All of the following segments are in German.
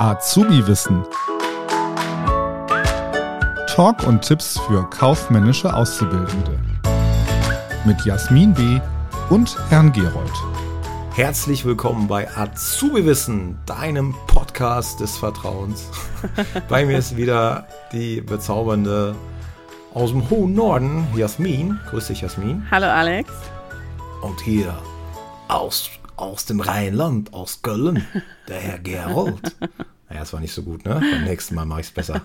Azubi-Wissen. Talk und Tipps für kaufmännische Auszubildende. Mit Jasmin B. und Herrn Gerold. Herzlich willkommen bei Azubi-Wissen, deinem Podcast des Vertrauens. bei mir ist wieder die bezaubernde aus dem hohen Norden, Jasmin. Grüß dich, Jasmin. Hallo, Alex. Und hier aus, aus dem Rheinland, aus Köln, der Herr Gerold. Naja, das war nicht so gut, ne? Beim nächsten Mal mache ich es besser.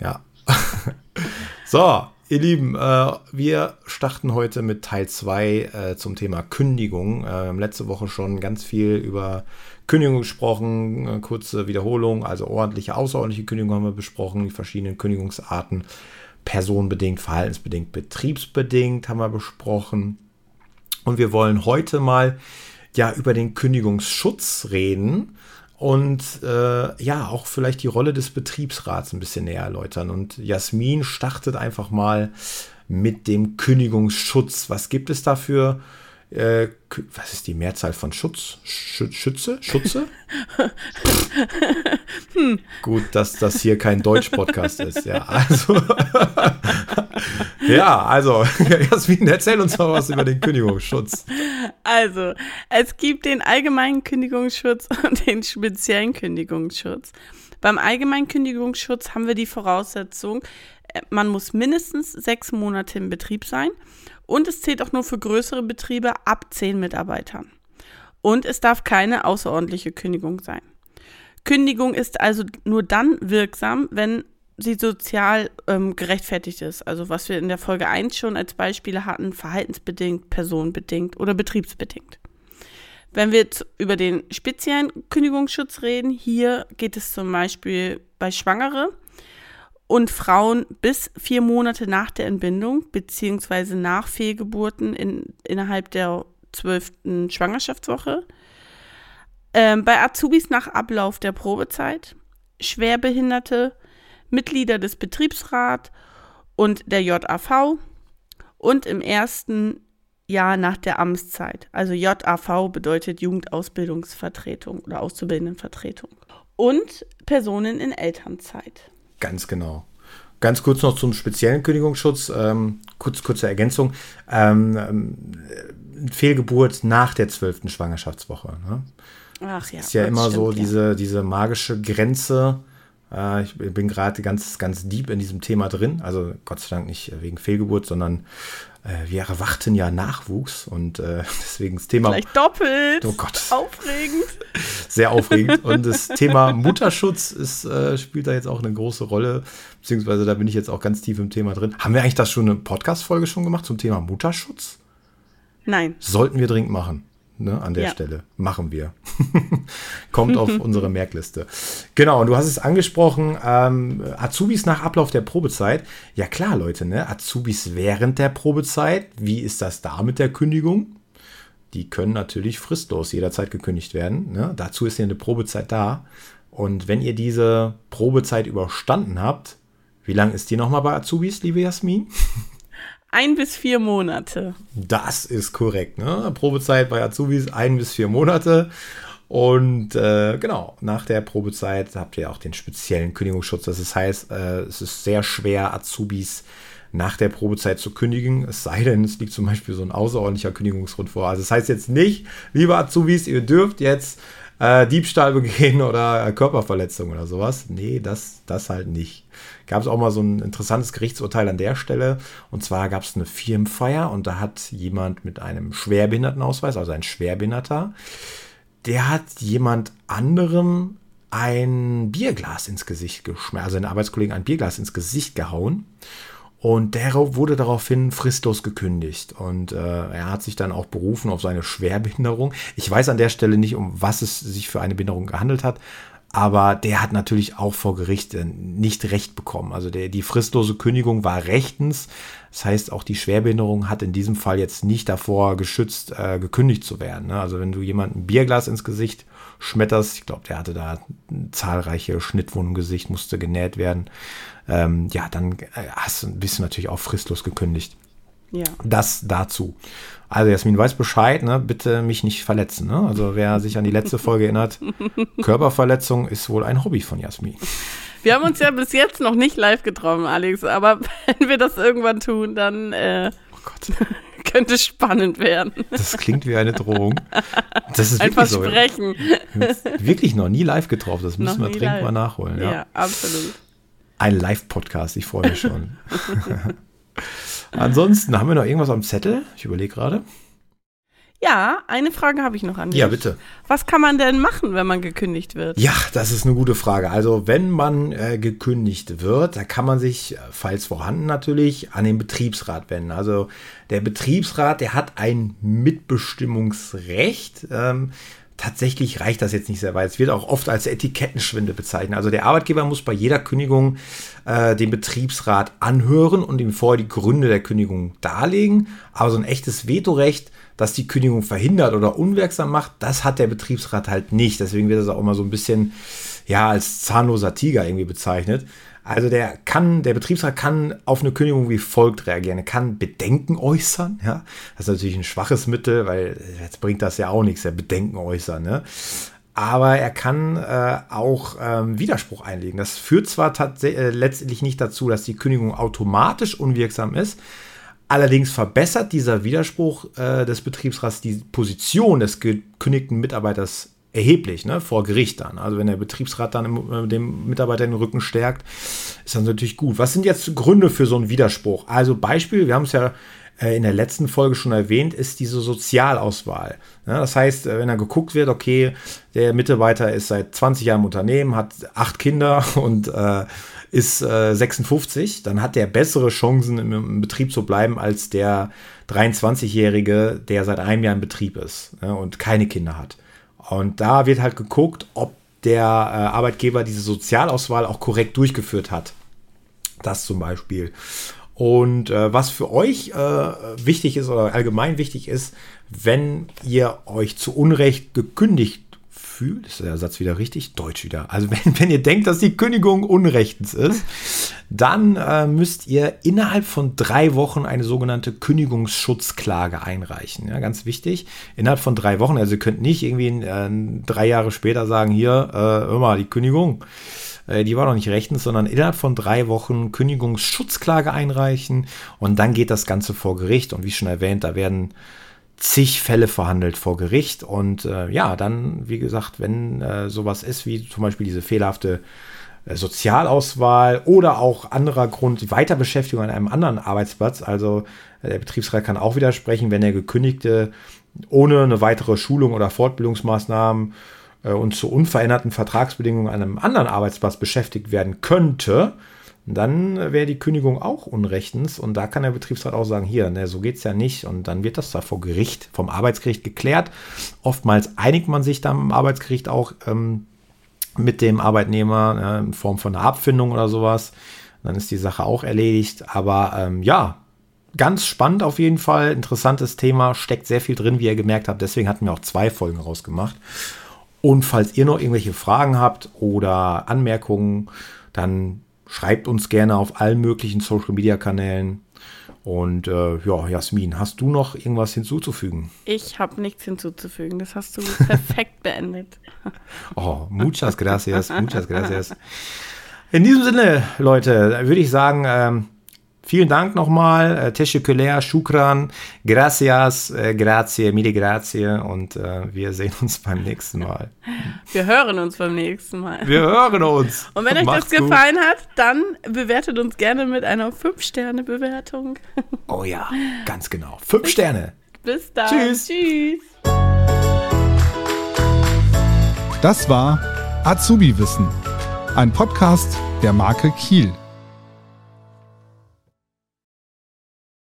Ja. so, ihr Lieben, äh, wir starten heute mit Teil 2 äh, zum Thema Kündigung. Haben letzte Woche schon ganz viel über Kündigung gesprochen, äh, kurze Wiederholung, also ordentliche, außerordentliche Kündigung haben wir besprochen, die verschiedenen Kündigungsarten, personenbedingt, verhaltensbedingt, betriebsbedingt haben wir besprochen. Und wir wollen heute mal ja über den Kündigungsschutz reden und äh, ja, auch vielleicht die Rolle des Betriebsrats ein bisschen näher erläutern. Und Jasmin startet einfach mal mit dem Kündigungsschutz. Was gibt es dafür? Äh, was ist die Mehrzahl von Schutz? Sch Schütze? Schutze? hm. Gut, dass das hier kein Deutsch-Podcast ist. Ja, also, ja, also, Jasmin, erzähl uns mal was über den Kündigungsschutz. Also, es gibt den allgemeinen Kündigungsschutz und den speziellen Kündigungsschutz. Beim allgemeinen Kündigungsschutz haben wir die Voraussetzung, äh, man muss mindestens sechs Monate im Betrieb sein und es zählt auch nur für größere Betriebe ab zehn Mitarbeitern. Und es darf keine außerordentliche Kündigung sein. Kündigung ist also nur dann wirksam, wenn sie sozial ähm, gerechtfertigt ist. Also was wir in der Folge 1 schon als Beispiele hatten, verhaltensbedingt, personenbedingt oder betriebsbedingt. Wenn wir über den speziellen Kündigungsschutz reden, hier geht es zum Beispiel bei Schwangere und Frauen bis vier Monate nach der Entbindung beziehungsweise nach Fehlgeburten in, innerhalb der zwölften Schwangerschaftswoche. Ähm, bei Azubis nach Ablauf der Probezeit, Schwerbehinderte, Mitglieder des Betriebsrats und der JAV und im ersten Jahr nach der Amtszeit. Also JAV bedeutet Jugendausbildungsvertretung oder Auszubildendenvertretung. Und Personen in Elternzeit. Ganz genau. Ganz kurz noch zum speziellen Kündigungsschutz. Ähm, kurz, kurze Ergänzung. Ähm, ähm Fehlgeburt nach der zwölften Schwangerschaftswoche. Ne? Ach ja. Ist ja immer stimmt, so diese, ja. diese magische Grenze. Äh, ich bin gerade ganz, ganz deep in diesem Thema drin. Also Gott sei Dank nicht wegen Fehlgeburt, sondern äh, wir erwarten ja Nachwuchs und äh, deswegen das Thema. Vielleicht doppelt. Oh Gott. Aufregend. Sehr aufregend. Und das Thema Mutterschutz ist, äh, spielt da jetzt auch eine große Rolle, beziehungsweise da bin ich jetzt auch ganz tief im Thema drin. Haben wir eigentlich das schon eine Podcast-Folge schon gemacht zum Thema Mutterschutz? Nein. Sollten wir dringend machen ne, an der ja. Stelle. Machen wir. Kommt auf unsere Merkliste. Genau, und du hast es angesprochen, ähm, Azubis nach Ablauf der Probezeit. Ja klar, Leute, ne? Azubis während der Probezeit, wie ist das da mit der Kündigung? Die können natürlich fristlos jederzeit gekündigt werden. Ne? Dazu ist ja eine Probezeit da. Und wenn ihr diese Probezeit überstanden habt, wie lang ist die nochmal bei Azubis, liebe Jasmin? Ein bis vier Monate. Das ist korrekt. Ne? Probezeit bei Azubis ein bis vier Monate. Und äh, genau, nach der Probezeit habt ihr auch den speziellen Kündigungsschutz. Das heißt, äh, es ist sehr schwer, Azubis nach der Probezeit zu kündigen, es sei denn, es liegt zum Beispiel so ein außerordentlicher Kündigungsgrund vor. Also das heißt jetzt nicht, liebe Azubis, ihr dürft jetzt äh, Diebstahl begehen oder Körperverletzung oder sowas. Nee, das, das halt nicht gab es auch mal so ein interessantes Gerichtsurteil an der Stelle. Und zwar gab es eine Firmenfeier und da hat jemand mit einem Schwerbehindertenausweis, also ein Schwerbehinderter, der hat jemand anderem ein Bierglas ins Gesicht geschmissen, also einen Arbeitskollegen ein Bierglas ins Gesicht gehauen. Und der wurde daraufhin fristlos gekündigt. Und äh, er hat sich dann auch berufen auf seine Schwerbehinderung. Ich weiß an der Stelle nicht, um was es sich für eine Behinderung gehandelt hat. Aber der hat natürlich auch vor Gericht äh, nicht recht bekommen. Also der, die fristlose Kündigung war rechtens. Das heißt, auch die Schwerbehinderung hat in diesem Fall jetzt nicht davor geschützt, äh, gekündigt zu werden. Ne? Also wenn du jemanden ein Bierglas ins Gesicht schmetterst, ich glaube, der hatte da zahlreiche Schnittwunden im Gesicht, musste genäht werden, ähm, ja, dann äh, hast, bist du natürlich auch fristlos gekündigt. Ja. Das dazu. Also Jasmin weiß Bescheid, ne? bitte mich nicht verletzen. Ne? Also wer sich an die letzte Folge erinnert, Körperverletzung ist wohl ein Hobby von Jasmin. Wir haben uns ja bis jetzt noch nicht live getroffen, Alex, aber wenn wir das irgendwann tun, dann äh, Oh könnte es spannend werden. das klingt wie eine Drohung. Das ist Ein wirklich so. Versprechen. Wirklich noch nie live getroffen. Das müssen Noch wir dringend live. mal nachholen. Ja, Ja. absolut. Ein Live-Podcast, ich freue mich schon. Ansonsten haben wir noch irgendwas am Zettel? Ich überlege gerade. Ja, eine Frage habe ich noch an dich. Ja, bitte. Was kann man denn machen, wenn man gekündigt wird? Ja, das ist eine gute Frage. Also, wenn man äh, gekündigt wird, da kann man sich, äh, falls vorhanden natürlich, an den Betriebsrat wenden. Also, der Betriebsrat, der hat ein Mitbestimmungsrecht. Ähm, tatsächlich reicht das jetzt nicht sehr weit. Es wird auch oft als Etikettenschwinde bezeichnet. Also, der Arbeitgeber muss bei jeder Kündigung äh, den Betriebsrat anhören und ihm vorher die Gründe der Kündigung darlegen. Aber so ein echtes Vetorecht, das die Kündigung verhindert oder unwirksam macht, das hat der Betriebsrat halt nicht. Deswegen wird das auch immer so ein bisschen ja als zahnloser Tiger irgendwie bezeichnet. Also der kann, der Betriebsrat kann auf eine Kündigung wie folgt reagieren. Er kann Bedenken äußern, ja. Das ist natürlich ein schwaches Mittel, weil jetzt bringt das ja auch nichts, der Bedenken äußern, ne. Aber er kann äh, auch ähm, Widerspruch einlegen. Das führt zwar äh, letztendlich nicht dazu, dass die Kündigung automatisch unwirksam ist, Allerdings verbessert dieser Widerspruch äh, des Betriebsrats die Position des gekündigten Mitarbeiters erheblich ne, vor Gericht dann. Also wenn der Betriebsrat dann äh, dem Mitarbeiter den Rücken stärkt, ist das natürlich gut. Was sind jetzt Gründe für so einen Widerspruch? Also Beispiel, wir haben es ja äh, in der letzten Folge schon erwähnt, ist diese Sozialauswahl. Das heißt, äh, wenn da geguckt wird, okay, der Mitarbeiter ist seit 20 Jahren im Unternehmen, hat acht Kinder und äh, ist äh, 56, dann hat der bessere Chancen im, im Betrieb zu bleiben als der 23-Jährige, der seit einem Jahr im Betrieb ist ja, und keine Kinder hat. Und da wird halt geguckt, ob der äh, Arbeitgeber diese Sozialauswahl auch korrekt durchgeführt hat. Das zum Beispiel. Und äh, was für euch äh, wichtig ist oder allgemein wichtig ist, wenn ihr euch zu Unrecht gekündigt fühlt, ist der Satz wieder richtig, Deutsch wieder. Also wenn, wenn ihr denkt, dass die Kündigung unrechtens ist, dann äh, müsst ihr innerhalb von drei Wochen eine sogenannte Kündigungsschutzklage einreichen. Ja, ganz wichtig. Innerhalb von drei Wochen. Also ihr könnt nicht irgendwie äh, drei Jahre später sagen, hier, äh, hör mal, die Kündigung äh, die war noch nicht rechtens, sondern innerhalb von drei Wochen Kündigungsschutzklage einreichen und dann geht das Ganze vor Gericht. Und wie schon erwähnt, da werden zig Fälle verhandelt vor Gericht. Und äh, ja, dann, wie gesagt, wenn äh, sowas ist, wie zum Beispiel diese fehlerhafte äh, Sozialauswahl oder auch anderer Grund, Weiterbeschäftigung an einem anderen Arbeitsplatz, also äh, der Betriebsrat kann auch widersprechen, wenn der Gekündigte ohne eine weitere Schulung oder Fortbildungsmaßnahmen äh, und zu unveränderten Vertragsbedingungen an einem anderen Arbeitsplatz beschäftigt werden könnte, dann wäre die Kündigung auch unrechtens und da kann der Betriebsrat auch sagen, hier, ne, so geht es ja nicht und dann wird das da vor Gericht, vom Arbeitsgericht geklärt. Oftmals einigt man sich dann im Arbeitsgericht auch ähm, mit dem Arbeitnehmer ne, in Form von einer Abfindung oder sowas. Dann ist die Sache auch erledigt. Aber ähm, ja, ganz spannend auf jeden Fall. Interessantes Thema, steckt sehr viel drin, wie ihr gemerkt habt. Deswegen hatten wir auch zwei Folgen rausgemacht. Und falls ihr noch irgendwelche Fragen habt oder Anmerkungen, dann schreibt uns gerne auf allen möglichen Social Media Kanälen. Und äh, ja, Jasmin, hast du noch irgendwas hinzuzufügen? Ich habe nichts hinzuzufügen. Das hast du perfekt beendet. Oh, muchas gracias, muchas gracias. In diesem Sinne, Leute, würde ich sagen, ähm, vielen Dank nochmal. Äh, Teşekkürler, Shukran, gracias, äh, grazie, mille grazie und äh, wir sehen uns beim nächsten Mal. Wir hören uns beim nächsten Mal. Wir hören uns. Und wenn euch das Macht's gut. gefallen hat, dann bewertet uns gerne mit einer 5-Sterne-Bewertung. Oh ja, ganz genau. Fünf Sterne. Bis dann. Tschüss. Tschüss. Das war Azubi Wissen, ein Podcast der Marke Kiel.